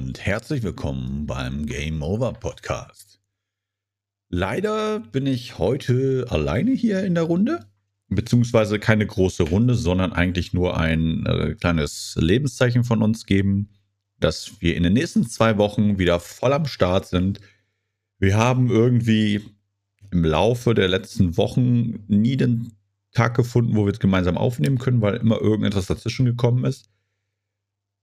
und herzlich willkommen beim Game Over Podcast. Leider bin ich heute alleine hier in der Runde, beziehungsweise keine große Runde, sondern eigentlich nur ein äh, kleines Lebenszeichen von uns geben, dass wir in den nächsten zwei Wochen wieder voll am Start sind. Wir haben irgendwie im Laufe der letzten Wochen nie den Tag gefunden, wo wir es gemeinsam aufnehmen können, weil immer irgendetwas dazwischen gekommen ist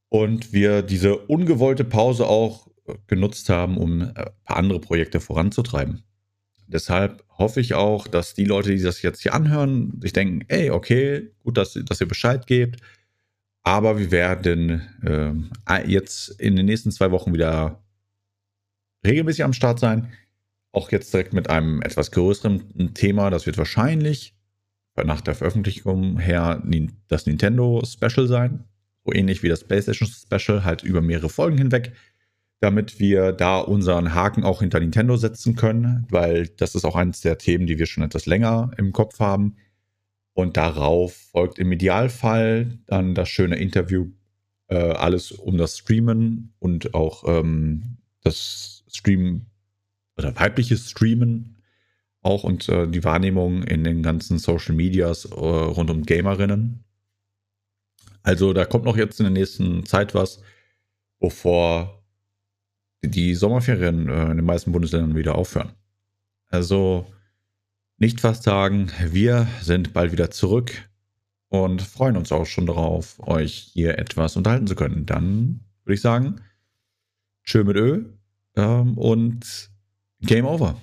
und wir diese ungewollte Pause auch genutzt haben, um ein paar andere Projekte voranzutreiben. Deshalb hoffe ich auch, dass die Leute, die das jetzt hier anhören, sich denken, ey, okay, gut, dass, dass ihr Bescheid gebt, aber wir werden äh, jetzt in den nächsten zwei Wochen wieder regelmäßig am Start sein. Auch jetzt direkt mit einem etwas größeren Thema. Das wird wahrscheinlich nach der Veröffentlichung her das Nintendo Special sein ähnlich wie das PlayStation Special, halt über mehrere Folgen hinweg, damit wir da unseren Haken auch hinter Nintendo setzen können, weil das ist auch eines der Themen, die wir schon etwas länger im Kopf haben. Und darauf folgt im Idealfall dann das schöne Interview, äh, alles um das Streamen und auch ähm, das Streamen oder weibliches Streamen auch und äh, die Wahrnehmung in den ganzen Social Medias äh, rund um Gamerinnen. Also da kommt noch jetzt in der nächsten Zeit was, bevor die Sommerferien äh, in den meisten Bundesländern wieder aufhören. Also nicht fast sagen, wir sind bald wieder zurück und freuen uns auch schon darauf, euch hier etwas unterhalten zu können. Dann würde ich sagen, tschö mit Ö ähm, und Game Over.